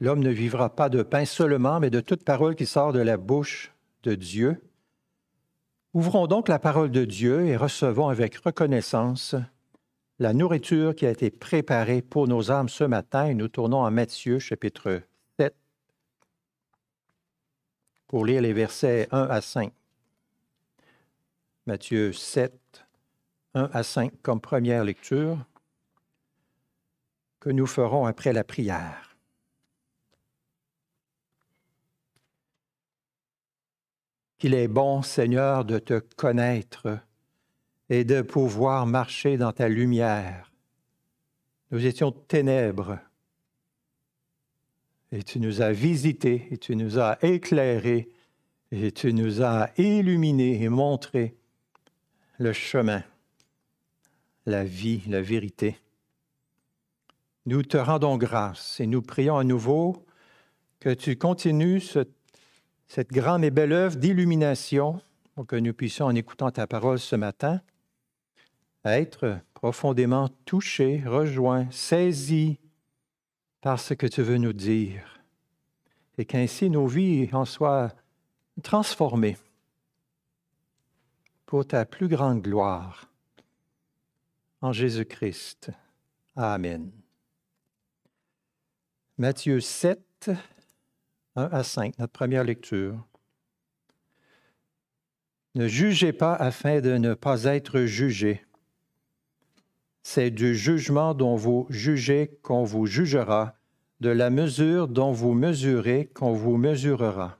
L'homme ne vivra pas de pain seulement, mais de toute parole qui sort de la bouche de Dieu. Ouvrons donc la parole de Dieu et recevons avec reconnaissance la nourriture qui a été préparée pour nos âmes ce matin. Et nous tournons à Matthieu chapitre 7 pour lire les versets 1 à 5. Matthieu 7, 1 à 5 comme première lecture que nous ferons après la prière. Qu'il est bon, Seigneur, de te connaître et de pouvoir marcher dans ta lumière. Nous étions ténèbres et tu nous as visités et tu nous as éclairés et tu nous as illuminés et montré le chemin, la vie, la vérité. Nous te rendons grâce et nous prions à nouveau que tu continues cette grande et belle œuvre d'illumination pour que nous puissions, en écoutant ta parole ce matin, être profondément touchés, rejoints, saisis par ce que tu veux nous dire et qu'ainsi nos vies en soient transformées pour ta plus grande gloire. En Jésus-Christ. Amen. Matthieu 7, 1 à 5, notre première lecture. Ne jugez pas afin de ne pas être jugés. C'est du jugement dont vous jugez qu'on vous jugera, de la mesure dont vous mesurez qu'on vous mesurera.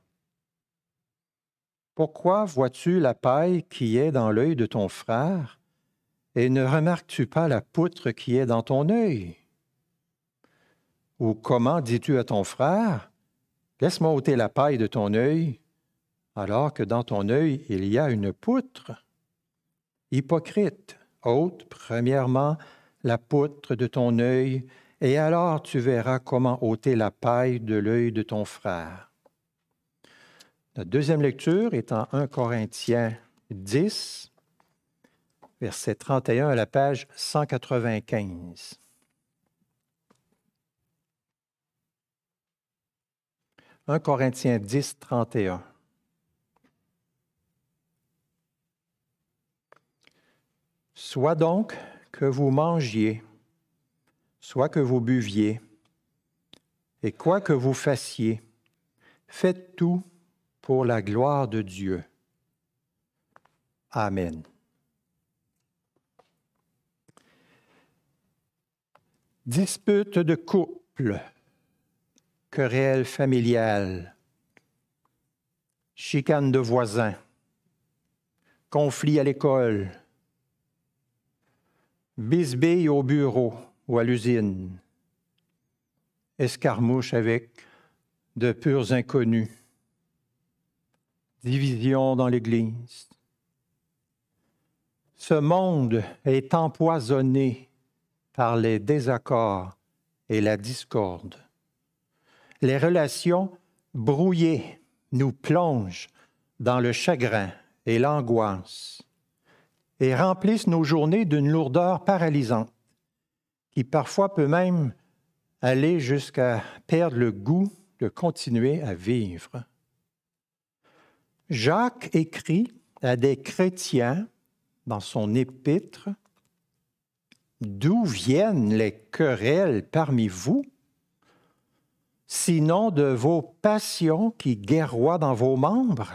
Pourquoi vois-tu la paille qui est dans l'œil de ton frère et ne remarques-tu pas la poutre qui est dans ton œil? Ou comment dis-tu à ton frère, Laisse-moi ôter la paille de ton œil, alors que dans ton œil il y a une poutre? Hypocrite, ôte premièrement la poutre de ton œil, et alors tu verras comment ôter la paille de l'œil de ton frère. Notre deuxième lecture est en 1 Corinthiens 10, verset 31 à la page 195. « 1 Corinthiens 10, 31. Soit donc que vous mangiez, soit que vous buviez, et quoi que vous fassiez, faites tout pour la gloire de Dieu. Amen. Dispute de couple, querelle familiale, chicane de voisins, conflit à l'école, bisbille au bureau ou à l'usine, escarmouche avec de purs inconnus division dans l'Église. Ce monde est empoisonné par les désaccords et la discorde. Les relations brouillées nous plongent dans le chagrin et l'angoisse et remplissent nos journées d'une lourdeur paralysante qui parfois peut même aller jusqu'à perdre le goût de continuer à vivre. Jacques écrit à des chrétiens dans son épître, D'où viennent les querelles parmi vous, sinon de vos passions qui guerroient dans vos membres?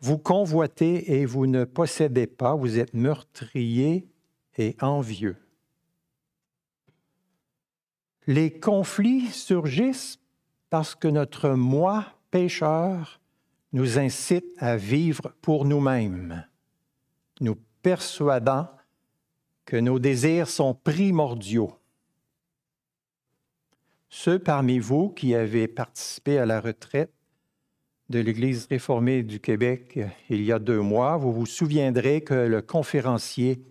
Vous convoitez et vous ne possédez pas, vous êtes meurtriers et envieux. Les conflits surgissent parce que notre moi pécheur nous incite à vivre pour nous-mêmes, nous persuadant que nos désirs sont primordiaux. Ceux parmi vous qui avez participé à la retraite de l'Église réformée du Québec il y a deux mois, vous vous souviendrez que le conférencier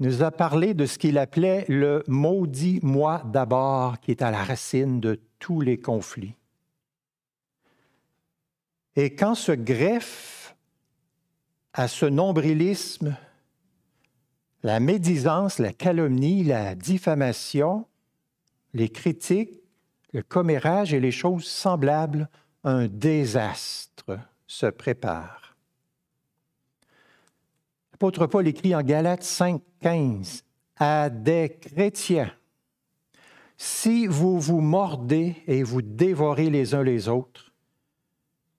nous a parlé de ce qu'il appelait le maudit moi d'abord, qui est à la racine de tous les conflits. Et quand se greffe à ce nombrilisme la médisance, la calomnie, la diffamation, les critiques, le commérage et les choses semblables, un désastre se prépare. L'apôtre Paul écrit en Galates 5, 15 à des chrétiens Si vous vous mordez et vous dévorez les uns les autres,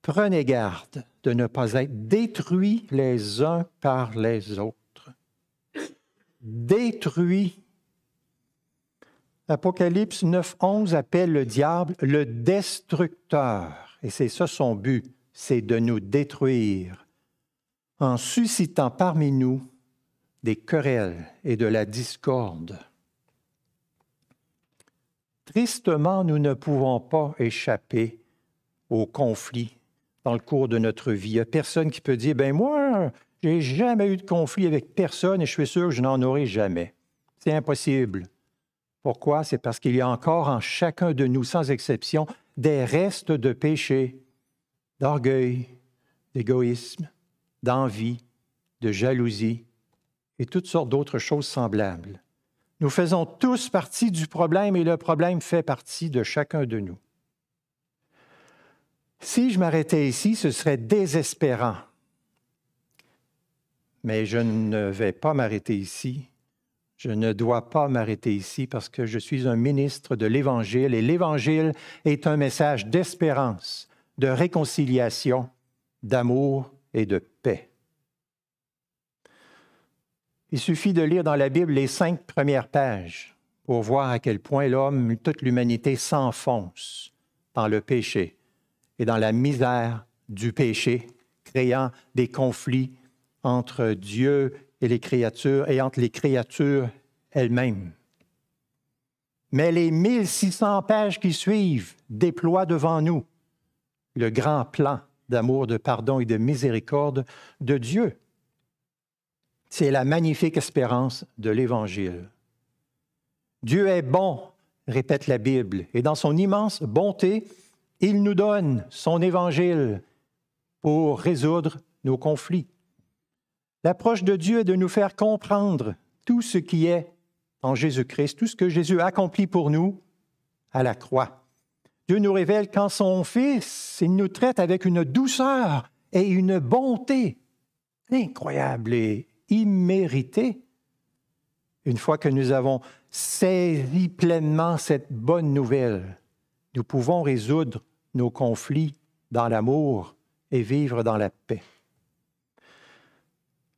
prenez garde de ne pas être détruits les uns par les autres. Détruits. Apocalypse 9.11 appelle le diable le destructeur. Et c'est ça son but, c'est de nous détruire en suscitant parmi nous des querelles et de la discorde. Tristement, nous ne pouvons pas échapper aux conflits dans le cours de notre vie. Il n'y a personne qui peut dire, ben moi, j'ai jamais eu de conflit avec personne et je suis sûr que je n'en aurai jamais. C'est impossible. Pourquoi? C'est parce qu'il y a encore en chacun de nous, sans exception, des restes de péché, d'orgueil, d'égoïsme, d'envie, de jalousie, et toutes sortes d'autres choses semblables. Nous faisons tous partie du problème et le problème fait partie de chacun de nous. Si je m'arrêtais ici, ce serait désespérant. Mais je ne vais pas m'arrêter ici. Je ne dois pas m'arrêter ici parce que je suis un ministre de l'Évangile et l'Évangile est un message d'espérance, de réconciliation, d'amour et de paix. Il suffit de lire dans la Bible les cinq premières pages pour voir à quel point l'homme, toute l'humanité s'enfonce dans le péché et dans la misère du péché, créant des conflits entre Dieu et les créatures et entre les créatures elles-mêmes. Mais les 1600 pages qui suivent déploient devant nous le grand plan d'amour, de pardon et de miséricorde de Dieu c'est la magnifique espérance de l'Évangile. Dieu est bon, répète la Bible, et dans son immense bonté, il nous donne son Évangile pour résoudre nos conflits. L'approche de Dieu est de nous faire comprendre tout ce qui est en Jésus-Christ, tout ce que Jésus a accompli pour nous à la croix. Dieu nous révèle qu'en son Fils, il nous traite avec une douceur et une bonté incroyables et immérité. Une fois que nous avons saisi pleinement cette bonne nouvelle, nous pouvons résoudre nos conflits dans l'amour et vivre dans la paix.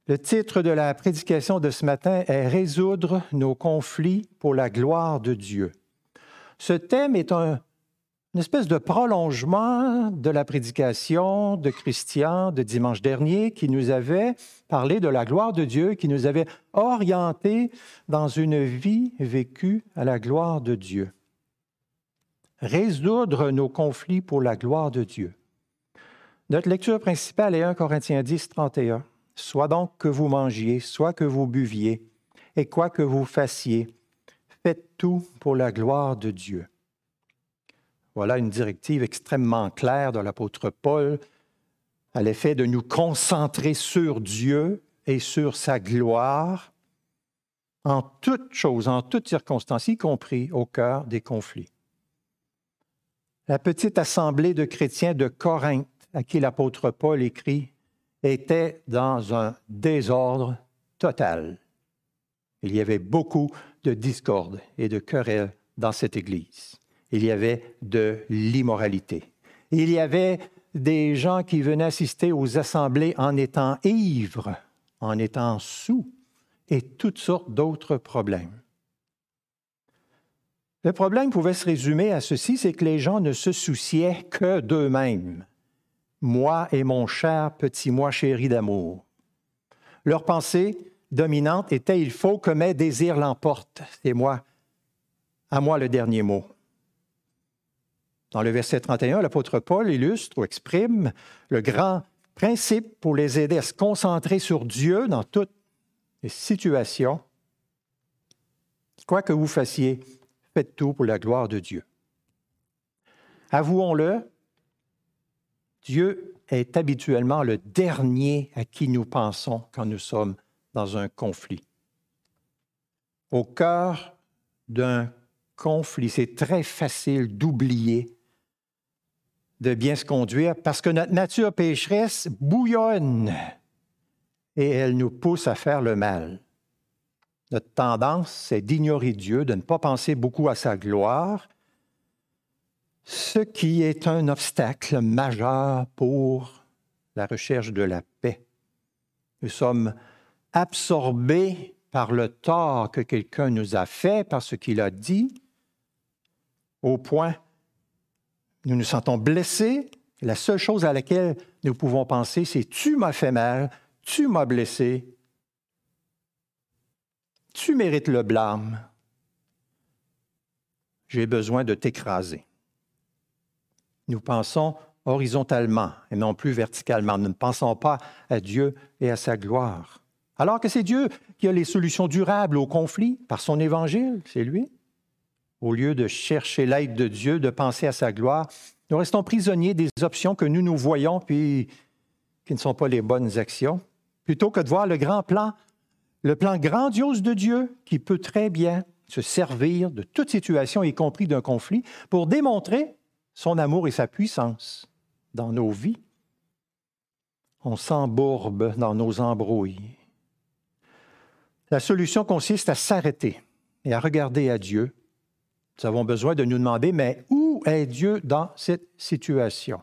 Le titre de la prédication de ce matin est Résoudre nos conflits pour la gloire de Dieu. Ce thème est un une espèce de prolongement de la prédication de Christian de dimanche dernier qui nous avait parlé de la gloire de Dieu, qui nous avait orientés dans une vie vécue à la gloire de Dieu. Résoudre nos conflits pour la gloire de Dieu. Notre lecture principale est 1 Corinthiens 10, 31. Soit donc que vous mangiez, soit que vous buviez, et quoi que vous fassiez, faites tout pour la gloire de Dieu. Voilà une directive extrêmement claire de l'apôtre Paul à l'effet de nous concentrer sur Dieu et sur sa gloire en toutes choses, en toutes circonstances, y compris au cœur des conflits. La petite assemblée de chrétiens de Corinthe à qui l'apôtre Paul écrit était dans un désordre total. Il y avait beaucoup de discorde et de querelles dans cette Église il y avait de l'immoralité. Il y avait des gens qui venaient assister aux assemblées en étant ivres, en étant sous, et toutes sortes d'autres problèmes. Le problème pouvait se résumer à ceci, c'est que les gens ne se souciaient que d'eux-mêmes. Moi et mon cher petit moi chéri d'amour. Leur pensée dominante était il faut que mes désirs l'emportent. C'est moi, à moi le dernier mot. Dans le verset 31, l'apôtre Paul illustre ou exprime le grand principe pour les aider à se concentrer sur Dieu dans toutes les situations. Quoi que vous fassiez, faites tout pour la gloire de Dieu. Avouons-le, Dieu est habituellement le dernier à qui nous pensons quand nous sommes dans un conflit. Au cœur d'un conflit. C'est très facile d'oublier de bien se conduire parce que notre nature pécheresse bouillonne et elle nous pousse à faire le mal. Notre tendance, c'est d'ignorer Dieu, de ne pas penser beaucoup à sa gloire, ce qui est un obstacle majeur pour la recherche de la paix. Nous sommes absorbés par le tort que quelqu'un nous a fait, par ce qu'il a dit, au point nous nous sentons blessés. La seule chose à laquelle nous pouvons penser, c'est Tu m'as fait mal, tu m'as blessé, tu mérites le blâme, j'ai besoin de t'écraser. Nous pensons horizontalement et non plus verticalement. Nous ne pensons pas à Dieu et à sa gloire. Alors que c'est Dieu qui a les solutions durables aux conflits par son évangile, c'est lui. Au lieu de chercher l'aide de Dieu, de penser à sa gloire, nous restons prisonniers des options que nous nous voyons puis qui ne sont pas les bonnes actions, plutôt que de voir le grand plan, le plan grandiose de Dieu qui peut très bien se servir de toute situation, y compris d'un conflit, pour démontrer son amour et sa puissance dans nos vies. On s'embourbe dans nos embrouilles. La solution consiste à s'arrêter et à regarder à Dieu. Nous avons besoin de nous demander, mais où est Dieu dans cette situation?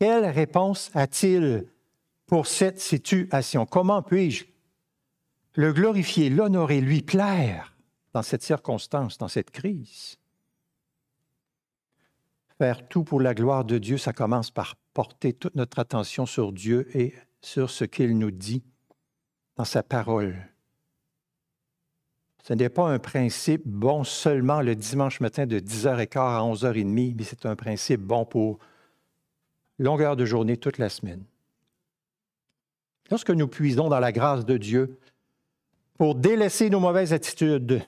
Quelle réponse a-t-il pour cette situation? Comment puis-je le glorifier, l'honorer, lui plaire dans cette circonstance, dans cette crise? Faire tout pour la gloire de Dieu, ça commence par porter toute notre attention sur Dieu et sur ce qu'il nous dit dans sa parole. Ce n'est pas un principe bon seulement le dimanche matin de 10h15 à 11h30, mais c'est un principe bon pour longueur de journée toute la semaine. Lorsque nous puisons dans la grâce de Dieu pour délaisser nos mauvaises attitudes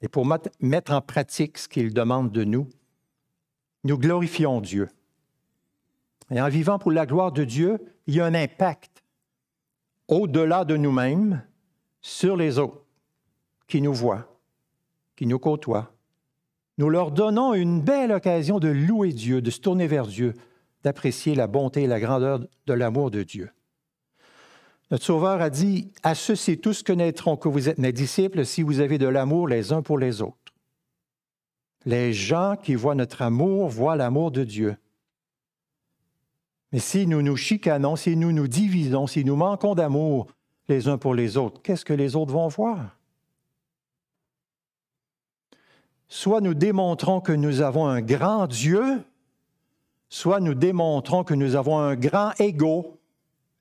et pour mettre en pratique ce qu'il demande de nous, nous glorifions Dieu. Et en vivant pour la gloire de Dieu, il y a un impact au-delà de nous-mêmes sur les autres qui nous voient, qui nous côtoient. Nous leur donnons une belle occasion de louer Dieu, de se tourner vers Dieu, d'apprécier la bonté et la grandeur de l'amour de Dieu. Notre Sauveur a dit, À ceux-ci tous connaîtront que vous êtes mes disciples si vous avez de l'amour les uns pour les autres. Les gens qui voient notre amour voient l'amour de Dieu. Mais si nous nous chicanons, si nous nous divisons, si nous manquons d'amour les uns pour les autres, qu'est-ce que les autres vont voir? Soit nous démontrons que nous avons un grand Dieu, soit nous démontrons que nous avons un grand ego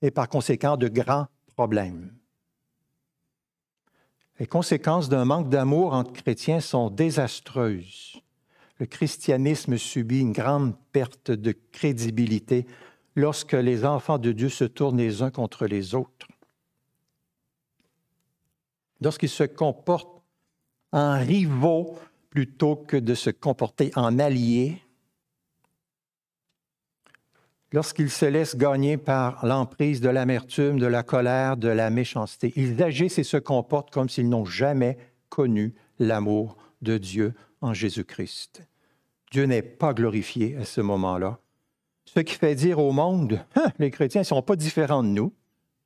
et par conséquent de grands problèmes. Les conséquences d'un manque d'amour entre chrétiens sont désastreuses. Le christianisme subit une grande perte de crédibilité lorsque les enfants de Dieu se tournent les uns contre les autres. Lorsqu'ils se comportent en rivaux plutôt que de se comporter en alliés, lorsqu'ils se laissent gagner par l'emprise de l'amertume, de la colère, de la méchanceté. Ils agissent et se comportent comme s'ils n'ont jamais connu l'amour de Dieu en Jésus-Christ. Dieu n'est pas glorifié à ce moment-là. Ce qui fait dire au monde, hein, les chrétiens ne sont pas différents de nous,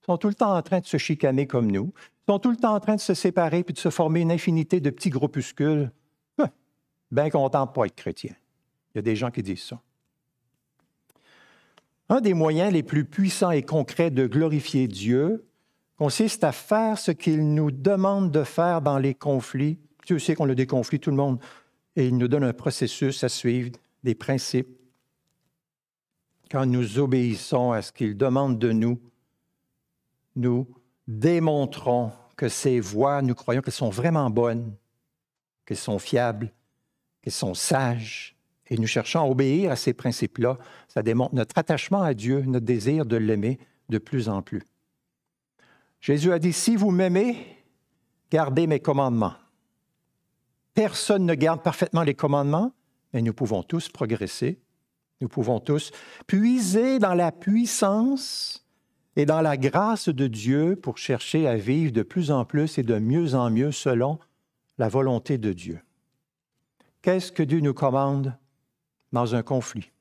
ils sont tout le temps en train de se chicaner comme nous, ils sont tout le temps en train de se séparer puis de se former une infinité de petits groupuscules. Hein, bien content de pas être chrétien. Il y a des gens qui disent ça. Un des moyens les plus puissants et concrets de glorifier Dieu consiste à faire ce qu'il nous demande de faire dans les conflits. Dieu sait qu'on a des tout le monde, et il nous donne un processus à suivre, des principes. Quand nous obéissons à ce qu'il demande de nous, nous démontrons que ces voies, nous croyons qu'elles sont vraiment bonnes, qu'elles sont fiables, qu'elles sont sages, et nous cherchons à obéir à ces principes-là, ça démontre notre attachement à Dieu, notre désir de l'aimer de plus en plus. Jésus a dit, si vous m'aimez, gardez mes commandements. Personne ne garde parfaitement les commandements, mais nous pouvons tous progresser. Nous pouvons tous puiser dans la puissance et dans la grâce de Dieu pour chercher à vivre de plus en plus et de mieux en mieux selon la volonté de Dieu. Qu'est-ce que Dieu nous commande? Dans un conflit?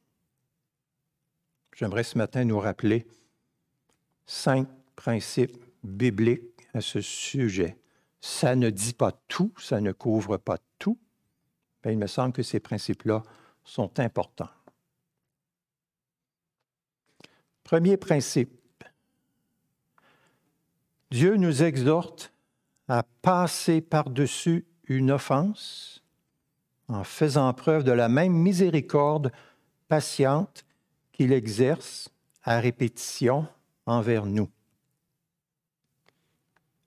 J'aimerais ce matin nous rappeler cinq principes bibliques à ce sujet. Ça ne dit pas tout, ça ne couvre pas tout, mais il me semble que ces principes-là sont importants. Premier principe, Dieu nous exhorte à passer par-dessus une offense en faisant preuve de la même miséricorde patiente qu'il exerce à répétition envers nous.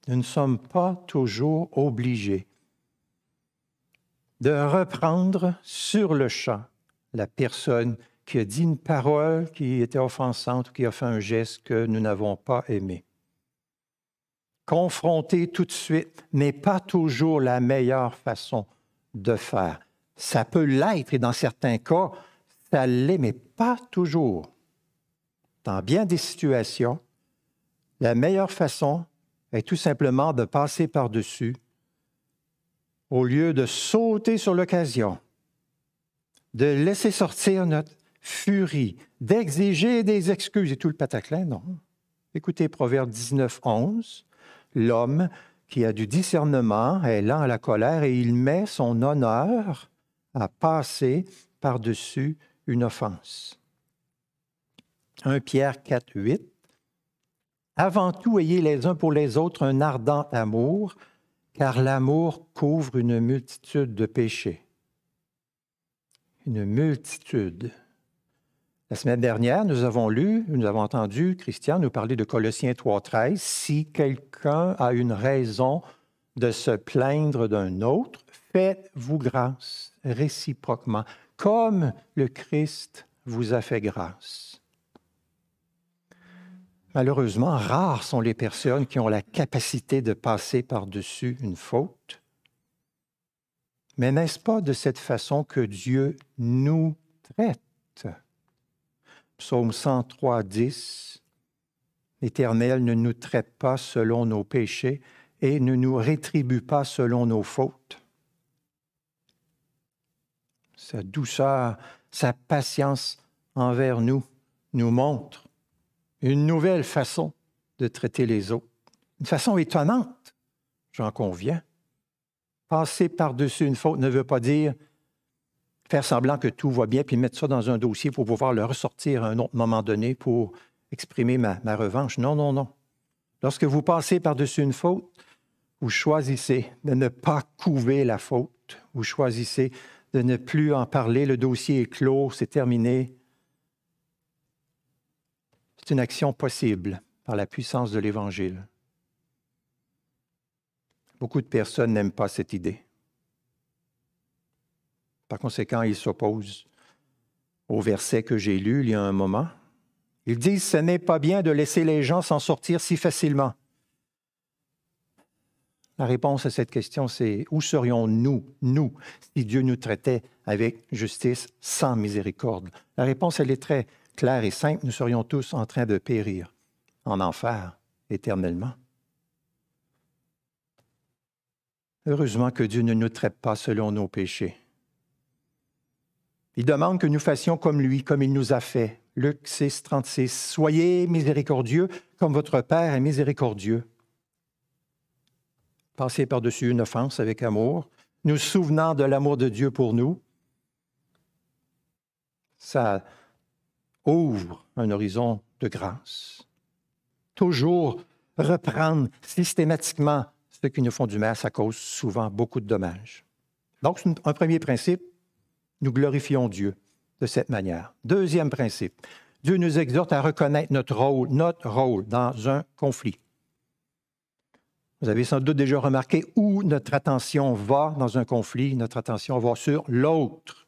Nous ne sommes pas toujours obligés de reprendre sur le champ la personne qui a dit une parole qui était offensante ou qui a fait un geste que nous n'avons pas aimé. Confronter tout de suite n'est pas toujours la meilleure façon de faire. Ça peut l'être et dans certains cas, ça l'est, mais pas toujours. Dans bien des situations, la meilleure façon est tout simplement de passer par-dessus au lieu de sauter sur l'occasion, de laisser sortir notre furie, d'exiger des excuses et tout le pataclin, non. Écoutez Proverbe 19, 11. L'homme qui a du discernement est lent à la colère et il met son honneur à passer par-dessus une offense. 1 Pierre 4, 8. Avant tout, ayez les uns pour les autres un ardent amour, car l'amour couvre une multitude de péchés. Une multitude. La semaine dernière, nous avons lu, nous avons entendu Christian nous parler de Colossiens 3.13. Si quelqu'un a une raison de se plaindre d'un autre, faites-vous grâce réciproquement, comme le Christ vous a fait grâce. Malheureusement, rares sont les personnes qui ont la capacité de passer par-dessus une faute. Mais n'est-ce pas de cette façon que Dieu nous traite? Psaume 103, 10. L'Éternel ne nous traite pas selon nos péchés et ne nous rétribue pas selon nos fautes. Sa douceur, sa patience envers nous nous montre une nouvelle façon de traiter les autres. Une façon étonnante, j'en conviens. Passer par-dessus une faute ne veut pas dire faire semblant que tout va bien, puis mettre ça dans un dossier pour pouvoir le ressortir à un autre moment donné pour exprimer ma, ma revanche. Non, non, non. Lorsque vous passez par-dessus une faute, vous choisissez de ne pas couver la faute. Vous choisissez de ne plus en parler. Le dossier est clos, c'est terminé. C'est une action possible par la puissance de l'Évangile. Beaucoup de personnes n'aiment pas cette idée. Par conséquent, ils s'opposent au verset que j'ai lu il y a un moment. Ils disent, ce n'est pas bien de laisser les gens s'en sortir si facilement. La réponse à cette question, c'est où serions-nous, nous, si Dieu nous traitait avec justice sans miséricorde? La réponse, elle est très clair et simple, nous serions tous en train de périr en enfer éternellement. Heureusement que Dieu ne nous traite pas selon nos péchés. Il demande que nous fassions comme lui, comme il nous a fait. Luc 6, 36. Soyez miséricordieux comme votre Père est miséricordieux. Passez par-dessus une offense avec amour, nous souvenant de l'amour de Dieu pour nous. Ça ouvre un horizon de grâce. Toujours reprendre systématiquement ceux qui nous font du mal, ça cause souvent beaucoup de dommages. Donc, un premier principe, nous glorifions Dieu de cette manière. Deuxième principe, Dieu nous exhorte à reconnaître notre rôle, notre rôle dans un conflit. Vous avez sans doute déjà remarqué où notre attention va dans un conflit. Notre attention va sur l'autre,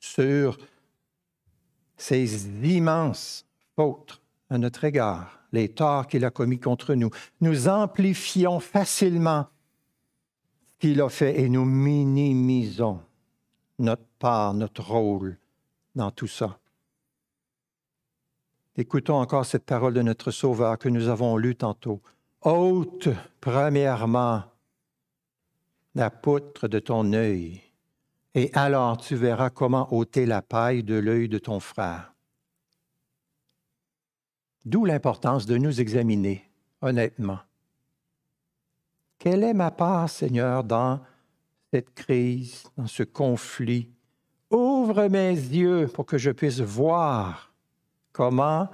sur ces immenses fautes à notre égard, les torts qu'il a commis contre nous. Nous amplifions facilement ce qu'il a fait et nous minimisons notre part, notre rôle dans tout ça. Écoutons encore cette parole de notre Sauveur que nous avons lue tantôt. Ôte premièrement la poutre de ton œil et alors tu verras comment ôter la paille de l'œil de ton frère. D'où l'importance de nous examiner honnêtement. Quelle est ma part, Seigneur, dans cette crise, dans ce conflit? Ouvre mes yeux pour que je puisse voir comment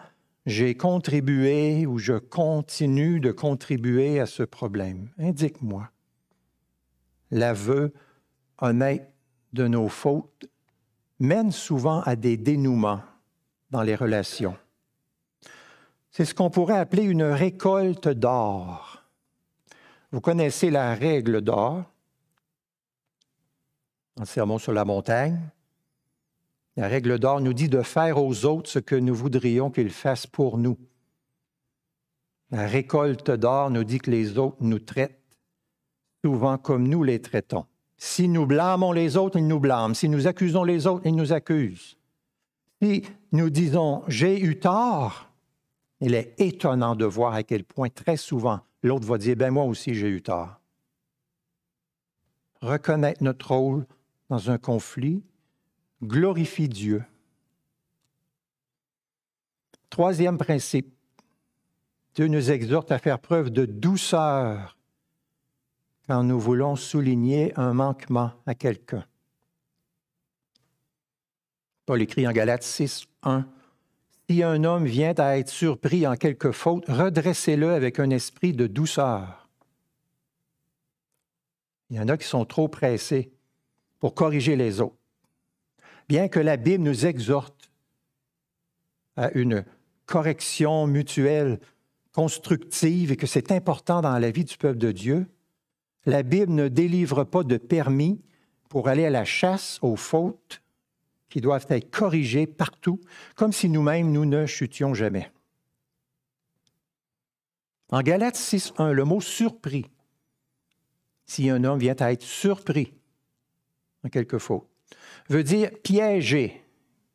j'ai contribué ou je continue de contribuer à ce problème. Indique-moi. L'aveu honnête de nos fautes mène souvent à des dénouements dans les relations. C'est ce qu'on pourrait appeler une récolte d'or. Vous connaissez la règle d'or en Sermon sur la montagne. La règle d'or nous dit de faire aux autres ce que nous voudrions qu'ils fassent pour nous. La récolte d'or nous dit que les autres nous traitent souvent comme nous les traitons. Si nous blâmons les autres, ils nous blâment. Si nous accusons les autres, ils nous accusent. Si nous disons j'ai eu tort, il est étonnant de voir à quel point très souvent l'autre va dire ben moi aussi j'ai eu tort. Reconnaître notre rôle dans un conflit glorifie Dieu. Troisième principe, Dieu nous exhorte à faire preuve de douceur quand nous voulons souligner un manquement à quelqu'un. Paul écrit en Galates 6, 1. Si un homme vient à être surpris en quelque faute, redressez-le avec un esprit de douceur. Il y en a qui sont trop pressés pour corriger les autres bien que la Bible nous exhorte à une correction mutuelle constructive et que c'est important dans la vie du peuple de Dieu, la Bible ne délivre pas de permis pour aller à la chasse aux fautes qui doivent être corrigées partout, comme si nous-mêmes nous ne chutions jamais. En Galates 6.1, le mot surpris, si un homme vient à être surpris en quelque faute, veut dire piéger,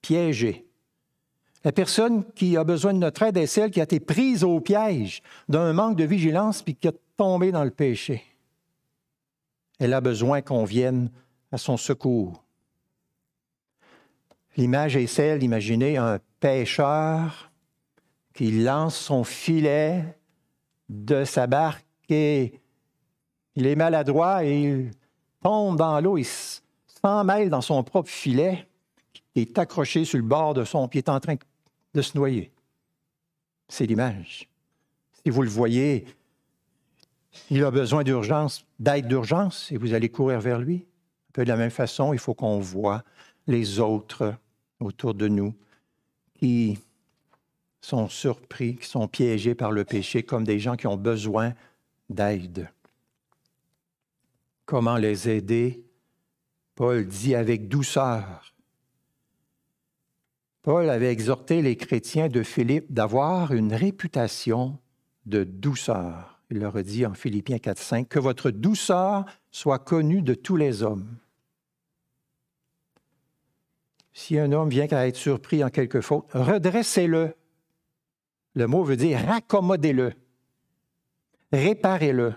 piéger. La personne qui a besoin de notre aide est celle qui a été prise au piège d'un manque de vigilance puis qui a tombé dans le péché. Elle a besoin qu'on vienne à son secours. L'image est celle d'imaginer un pêcheur qui lance son filet de sa barque et il est maladroit et il tombe dans l'eau, 100 mètres dans son propre filet, qui est accroché sur le bord de son pied, est en train de se noyer. C'est l'image. Si vous le voyez, il a besoin d'urgence, d'aide d'urgence, et vous allez courir vers lui. Un peu de la même façon, il faut qu'on voit les autres autour de nous qui sont surpris, qui sont piégés par le péché comme des gens qui ont besoin d'aide. Comment les aider Paul dit avec douceur. Paul avait exhorté les chrétiens de Philippe d'avoir une réputation de douceur. Il leur a dit en Philippiens 4.5 que votre douceur soit connue de tous les hommes. Si un homme vient à être surpris en quelque faute, redressez-le. Le mot veut dire raccommodez-le, réparez-le,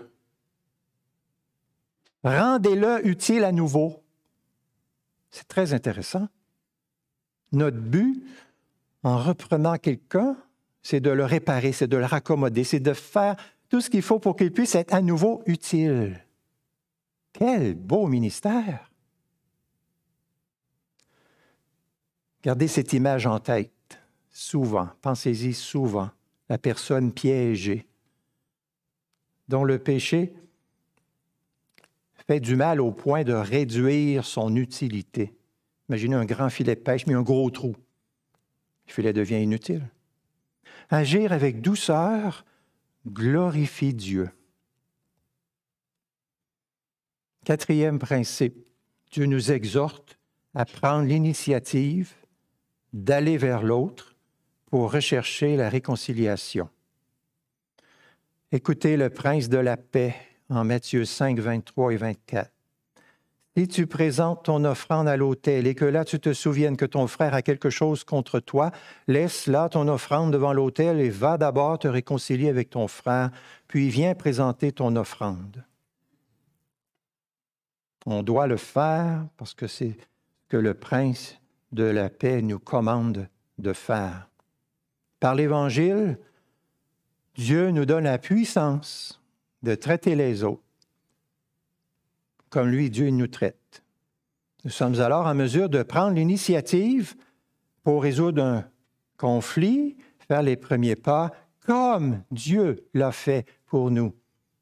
rendez-le utile à nouveau. C'est très intéressant. Notre but, en reprenant quelqu'un, c'est de le réparer, c'est de le raccommoder, c'est de faire tout ce qu'il faut pour qu'il puisse être à nouveau utile. Quel beau ministère! Gardez cette image en tête, souvent, pensez-y souvent, la personne piégée, dont le péché du mal au point de réduire son utilité. Imaginez un grand filet de pêche, mais un gros trou. Le filet devient inutile. Agir avec douceur glorifie Dieu. Quatrième principe, Dieu nous exhorte à prendre l'initiative d'aller vers l'autre pour rechercher la réconciliation. Écoutez le prince de la paix en Matthieu 5, 23 et 24. Si tu présentes ton offrande à l'autel et que là tu te souviennes que ton frère a quelque chose contre toi, laisse là ton offrande devant l'autel et va d'abord te réconcilier avec ton frère, puis viens présenter ton offrande. On doit le faire parce que c'est ce que le prince de la paix nous commande de faire. Par l'Évangile, Dieu nous donne la puissance de traiter les autres comme lui, Dieu, nous traite. Nous sommes alors en mesure de prendre l'initiative pour résoudre un conflit, faire les premiers pas, comme Dieu l'a fait pour nous.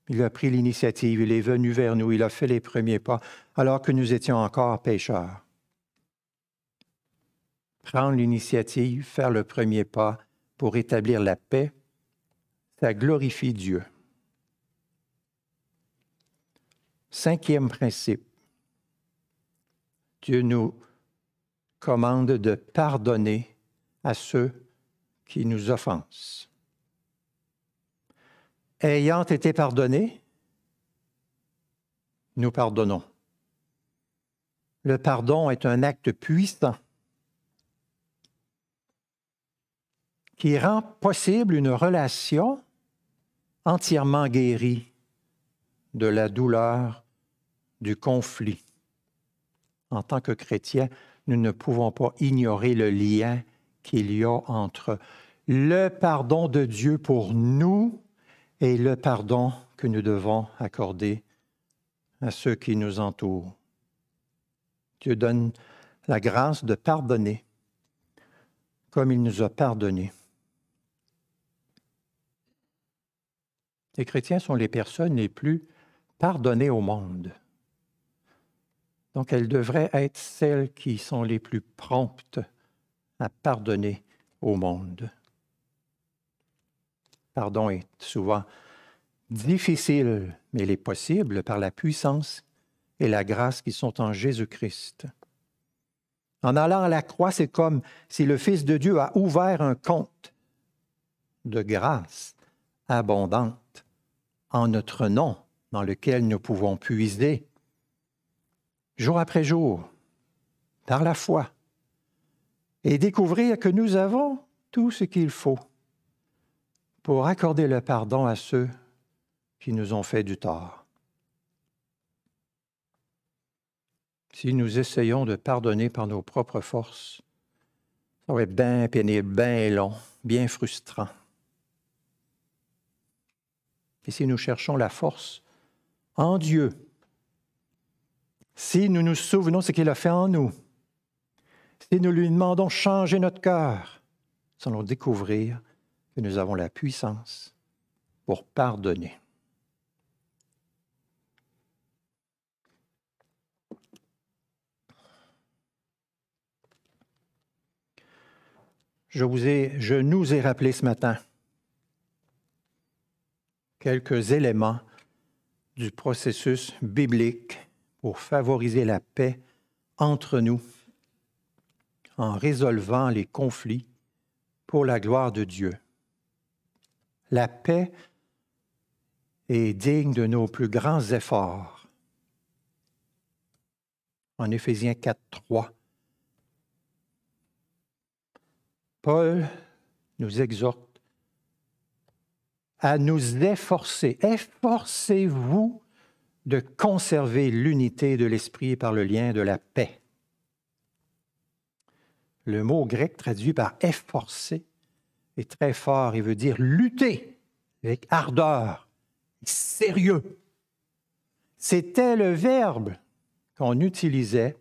Il a pris l'initiative, il est venu vers nous, il a fait les premiers pas, alors que nous étions encore pécheurs. Prendre l'initiative, faire le premier pas pour établir la paix, ça glorifie Dieu. Cinquième principe. Dieu nous commande de pardonner à ceux qui nous offensent. Ayant été pardonnés, nous pardonnons. Le pardon est un acte puissant qui rend possible une relation entièrement guérie de la douleur, du conflit. En tant que chrétiens, nous ne pouvons pas ignorer le lien qu'il y a entre le pardon de Dieu pour nous et le pardon que nous devons accorder à ceux qui nous entourent. Dieu donne la grâce de pardonner comme il nous a pardonné. Les chrétiens sont les personnes les plus pardonner au monde. Donc elles devraient être celles qui sont les plus promptes à pardonner au monde. Pardon est souvent difficile, mais il est possible par la puissance et la grâce qui sont en Jésus-Christ. En allant à la croix, c'est comme si le Fils de Dieu a ouvert un compte de grâce abondante en notre nom dans lequel nous pouvons puiser jour après jour, par la foi, et découvrir que nous avons tout ce qu'il faut pour accorder le pardon à ceux qui nous ont fait du tort. Si nous essayons de pardonner par nos propres forces, ça va être bien pénible, bien long, bien frustrant. Et si nous cherchons la force en Dieu. Si nous nous souvenons ce qu'il a fait en nous, si nous lui demandons de changer notre cœur, nous allons découvrir que nous avons la puissance pour pardonner. Je, vous ai, je nous ai rappelé ce matin quelques éléments du processus biblique pour favoriser la paix entre nous en résolvant les conflits pour la gloire de Dieu. La paix est digne de nos plus grands efforts. En Éphésiens 4, 3, Paul nous exhorte à nous efforcer. Efforcez-vous de conserver l'unité de l'esprit par le lien de la paix. Le mot grec traduit par efforcer est très fort et veut dire lutter avec ardeur, sérieux. C'était le verbe qu'on utilisait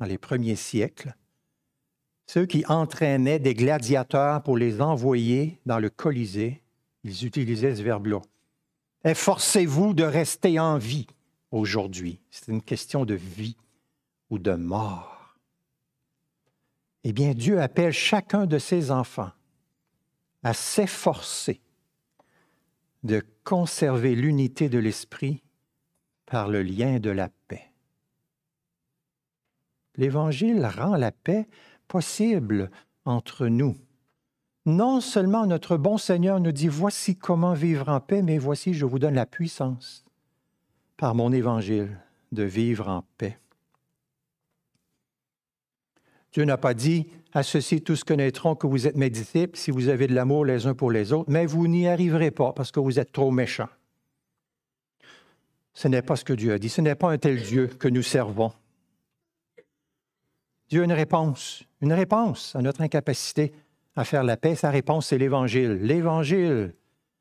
dans les premiers siècles, ceux qui entraînaient des gladiateurs pour les envoyer dans le Colisée ils utilisaient ce verbe-là. Efforcez-vous de rester en vie aujourd'hui. C'est une question de vie ou de mort. Eh bien, Dieu appelle chacun de ses enfants à s'efforcer de conserver l'unité de l'esprit par le lien de la paix. L'Évangile rend la paix possible entre nous non seulement notre bon Seigneur nous dit, voici comment vivre en paix, mais voici, je vous donne la puissance par mon évangile de vivre en paix. Dieu n'a pas dit, à ceci tous connaîtront que vous êtes mes disciples si vous avez de l'amour les uns pour les autres, mais vous n'y arriverez pas parce que vous êtes trop méchants. Ce n'est pas ce que Dieu a dit. Ce n'est pas un tel Dieu que nous servons. Dieu a une réponse, une réponse à notre incapacité à faire la paix. Sa réponse, c'est l'Évangile. L'Évangile,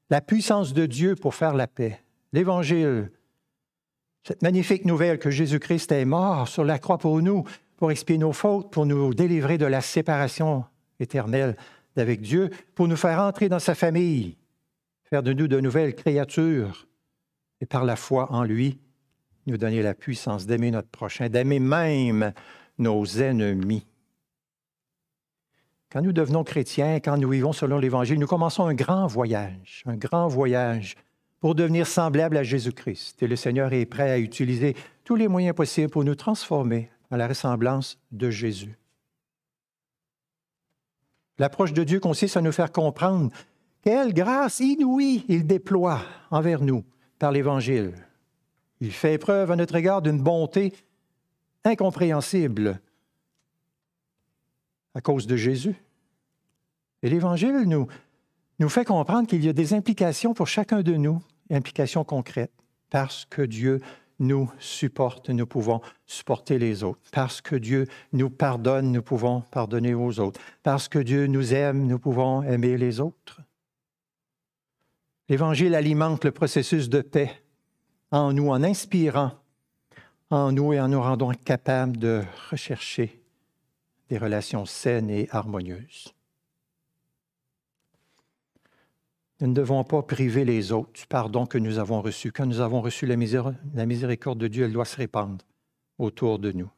la puissance de Dieu pour faire la paix. L'Évangile, cette magnifique nouvelle que Jésus-Christ est mort sur la croix pour nous, pour expier nos fautes, pour nous délivrer de la séparation éternelle d'avec Dieu, pour nous faire entrer dans sa famille, faire de nous de nouvelles créatures, et par la foi en lui, nous donner la puissance d'aimer notre prochain, d'aimer même nos ennemis. Quand nous devenons chrétiens, quand nous vivons selon l'Évangile, nous commençons un grand voyage, un grand voyage pour devenir semblable à Jésus-Christ. Et le Seigneur est prêt à utiliser tous les moyens possibles pour nous transformer à la ressemblance de Jésus. L'approche de Dieu consiste à nous faire comprendre quelle grâce inouïe il déploie envers nous par l'Évangile. Il fait preuve à notre égard d'une bonté incompréhensible à cause de Jésus. Et l'Évangile nous, nous fait comprendre qu'il y a des implications pour chacun de nous, implications concrètes, parce que Dieu nous supporte, nous pouvons supporter les autres. Parce que Dieu nous pardonne, nous pouvons pardonner aux autres. Parce que Dieu nous aime, nous pouvons aimer les autres. L'Évangile alimente le processus de paix en nous, en inspirant en nous et en nous rendant capables de rechercher des relations saines et harmonieuses. Nous ne devons pas priver les autres du pardon que nous avons reçu. Quand nous avons reçu la, miséricorde de Dieu, elle doit se répandre autour de nous.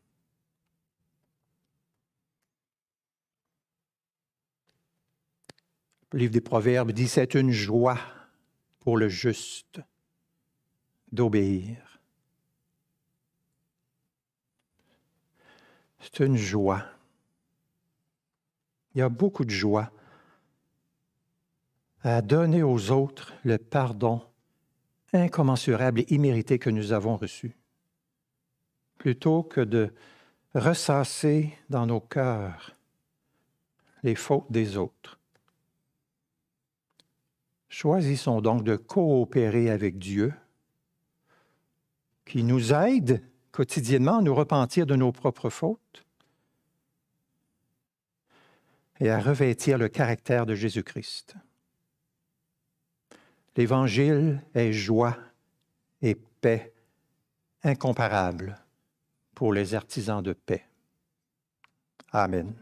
Le livre des Proverbes dit, c'est une joie pour le juste d'obéir. C'est une joie. Il y a beaucoup de joie à donner aux autres le pardon incommensurable et immérité que nous avons reçu, plutôt que de ressasser dans nos cœurs les fautes des autres. Choisissons donc de coopérer avec Dieu, qui nous aide quotidiennement à nous repentir de nos propres fautes et à revêtir le caractère de Jésus-Christ. L'Évangile est joie et paix incomparables pour les artisans de paix. Amen.